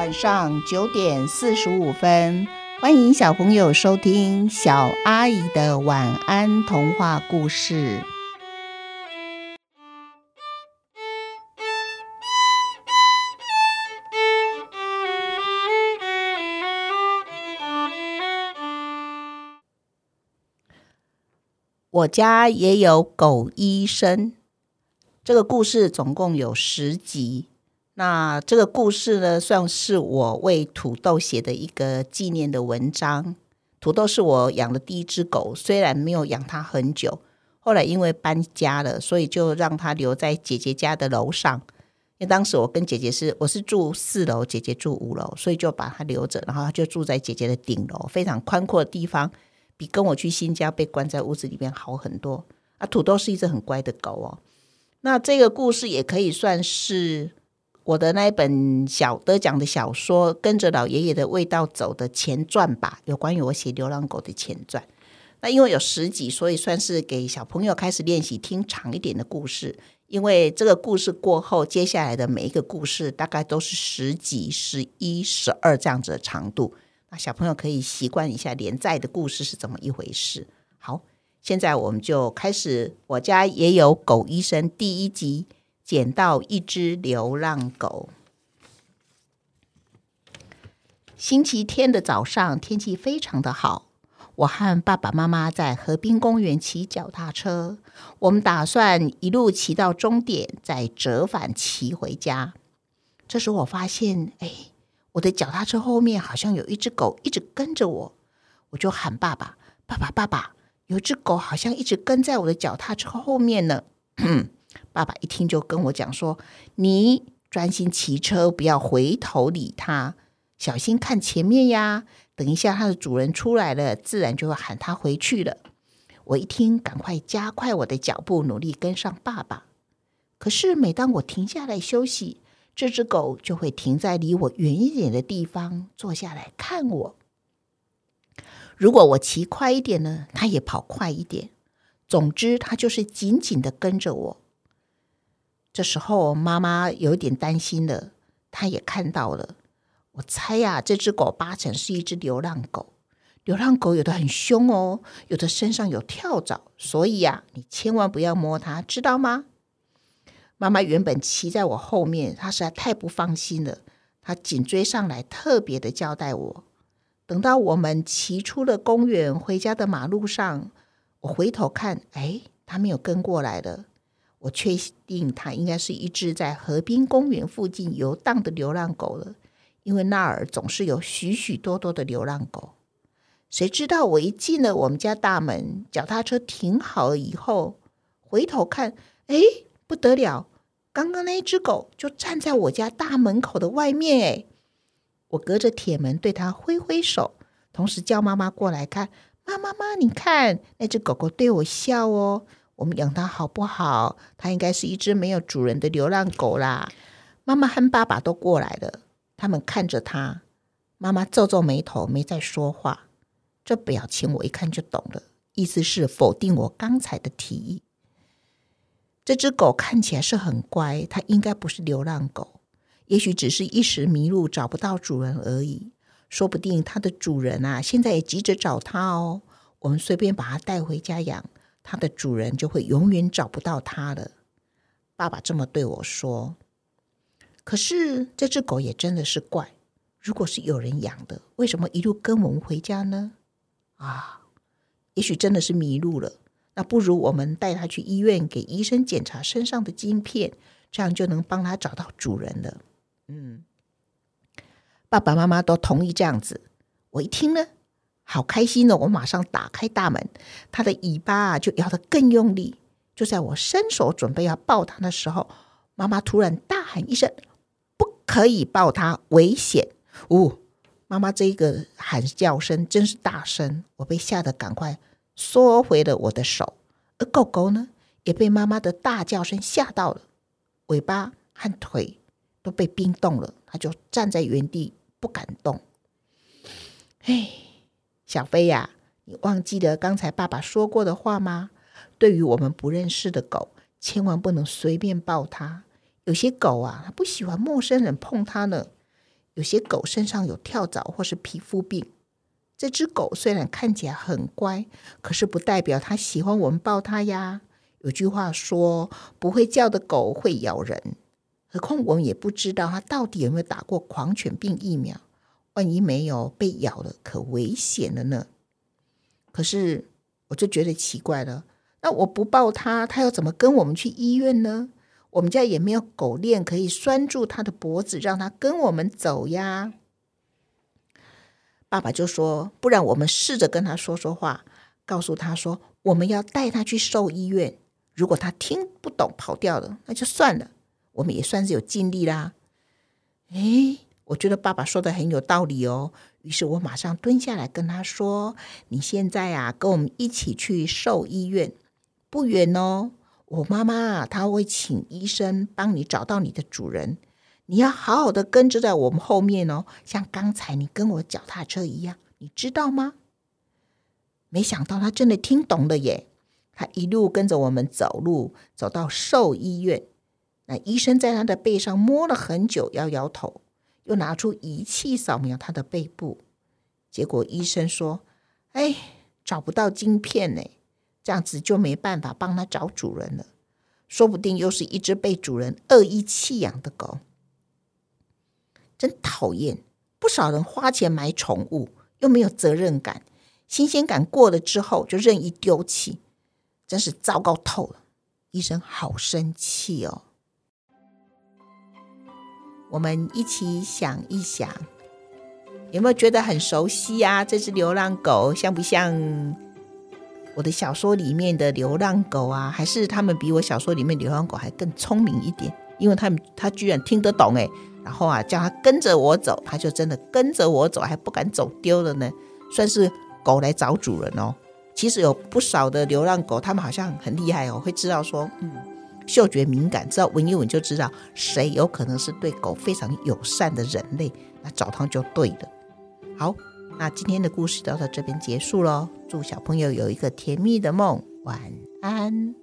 晚上九点四十五分，欢迎小朋友收听小阿姨的晚安童话故事。我家也有狗医生。这个故事总共有十集。那这个故事呢，算是我为土豆写的一个纪念的文章。土豆是我养的第一只狗，虽然没有养它很久，后来因为搬家了，所以就让它留在姐姐家的楼上。因为当时我跟姐姐是，我是住四楼，姐姐住五楼，所以就把它留着，然后它就住在姐姐的顶楼，非常宽阔的地方，比跟我去新家被关在屋子里面好很多。啊，土豆是一只很乖的狗哦。那这个故事也可以算是。我的那一本小得奖的小说《跟着老爷爷的味道走》的前传吧，有关于我写流浪狗的前传。那因为有十集，所以算是给小朋友开始练习听长一点的故事。因为这个故事过后，接下来的每一个故事大概都是十集、十一、十二这样子的长度。那小朋友可以习惯一下连载的故事是怎么一回事。好，现在我们就开始。我家也有狗医生第一集。捡到一只流浪狗。星期天的早上，天气非常的好。我和爸爸妈妈在河滨公园骑脚踏车。我们打算一路骑到终点，再折返骑回家。这时我发现，哎，我的脚踏车后面好像有一只狗一直跟着我。我就喊爸爸：“爸爸，爸爸，有一只狗好像一直跟在我的脚踏车后面呢。”爸爸一听就跟我讲说：“你专心骑车，不要回头理它，小心看前面呀。等一下它的主人出来了，自然就会喊它回去了。”我一听，赶快加快我的脚步，努力跟上爸爸。可是每当我停下来休息，这只狗就会停在离我远一点的地方，坐下来看我。如果我骑快一点呢，它也跑快一点。总之，它就是紧紧的跟着我。这时候，妈妈有点担心了，她也看到了。我猜呀，这只狗八成是一只流浪狗。流浪狗有的很凶哦，有的身上有跳蚤，所以呀，你千万不要摸它，知道吗？妈妈原本骑在我后面，她实在太不放心了，她紧追上来，特别的交代我。等到我们骑出了公园，回家的马路上，我回头看，哎，她没有跟过来了。我确定它应该是一只在河滨公园附近游荡的流浪狗了，因为那儿总是有许许多多的流浪狗。谁知道我一进了我们家大门，脚踏车停好了以后，回头看，哎，不得了！刚刚那只狗就站在我家大门口的外面，哎，我隔着铁门对它挥挥手，同时叫妈妈过来看。妈妈妈，你看那只狗狗对我笑哦。我们养它好不好？它应该是一只没有主人的流浪狗啦。妈妈和爸爸都过来了，他们看着它。妈妈皱皱眉头，没再说话。这表情我一看就懂了，意思是否定我刚才的提议。这只狗看起来是很乖，它应该不是流浪狗，也许只是一时迷路找不到主人而已。说不定它的主人啊，现在也急着找它哦。我们随便把它带回家养。它的主人就会永远找不到它了。爸爸这么对我说。可是这只狗也真的是怪，如果是有人养的，为什么一路跟我们回家呢？啊，也许真的是迷路了。那不如我们带它去医院给医生检查身上的晶片，这样就能帮它找到主人了。嗯，爸爸妈妈都同意这样子。我一听呢。好开心哦！我马上打开大门，它的尾巴啊就摇得更用力。就在我伸手准备要抱它的时候，妈妈突然大喊一声：“不可以抱它，危险！”呜，妈妈这一个喊叫声真是大声，我被吓得赶快缩回了我的手。而狗狗呢，也被妈妈的大叫声吓到了，尾巴和腿都被冰冻了，它就站在原地不敢动。哎。小飞呀，你忘记了刚才爸爸说过的话吗？对于我们不认识的狗，千万不能随便抱它。有些狗啊，它不喜欢陌生人碰它呢。有些狗身上有跳蚤或是皮肤病。这只狗虽然看起来很乖，可是不代表它喜欢我们抱它呀。有句话说，不会叫的狗会咬人。何况我们也不知道它到底有没有打过狂犬病疫苗，万一没有被咬了，可危险了呢。可是我就觉得奇怪了，那我不抱它，它要怎么跟我们去医院呢？我们家也没有狗链可以拴住它的脖子，让它跟我们走呀。爸爸就说：“不然我们试着跟他说说话，告诉他说我们要带他去兽医院。如果他听不懂跑掉了，那就算了，我们也算是有尽力啦。”诶，我觉得爸爸说的很有道理哦。于是我马上蹲下来跟他说：“你现在啊，跟我们一起去兽医院，不远哦。我妈妈她会请医生帮你找到你的主人。”你要好好的跟着在我们后面哦，像刚才你跟我脚踏车一样，你知道吗？没想到他真的听懂了耶！他一路跟着我们走路，走到兽医院。那医生在他的背上摸了很久，摇摇头，又拿出仪器扫描他的背部。结果医生说：“哎，找不到晶片呢，这样子就没办法帮他找主人了。说不定又是一只被主人恶意弃养的狗。”真讨厌！不少人花钱买宠物，又没有责任感，新鲜感过了之后就任意丢弃，真是糟糕透了。医生好生气哦！我们一起想一想，有没有觉得很熟悉呀？这只流浪狗像不像我的小说里面的流浪狗啊？还是他们比我小说里面流浪狗还更聪明一点？因为他们他居然听得懂诶。然后啊，叫他跟着我走，他就真的跟着我走，还不敢走丢了呢。算是狗来找主人哦。其实有不少的流浪狗，他们好像很厉害哦，会知道说，嗯，嗅觉敏感，知道闻一闻就知道谁有可能是对狗非常友善的人类，那找他就对了。好，那今天的故事就到这边结束喽。祝小朋友有一个甜蜜的梦，晚安。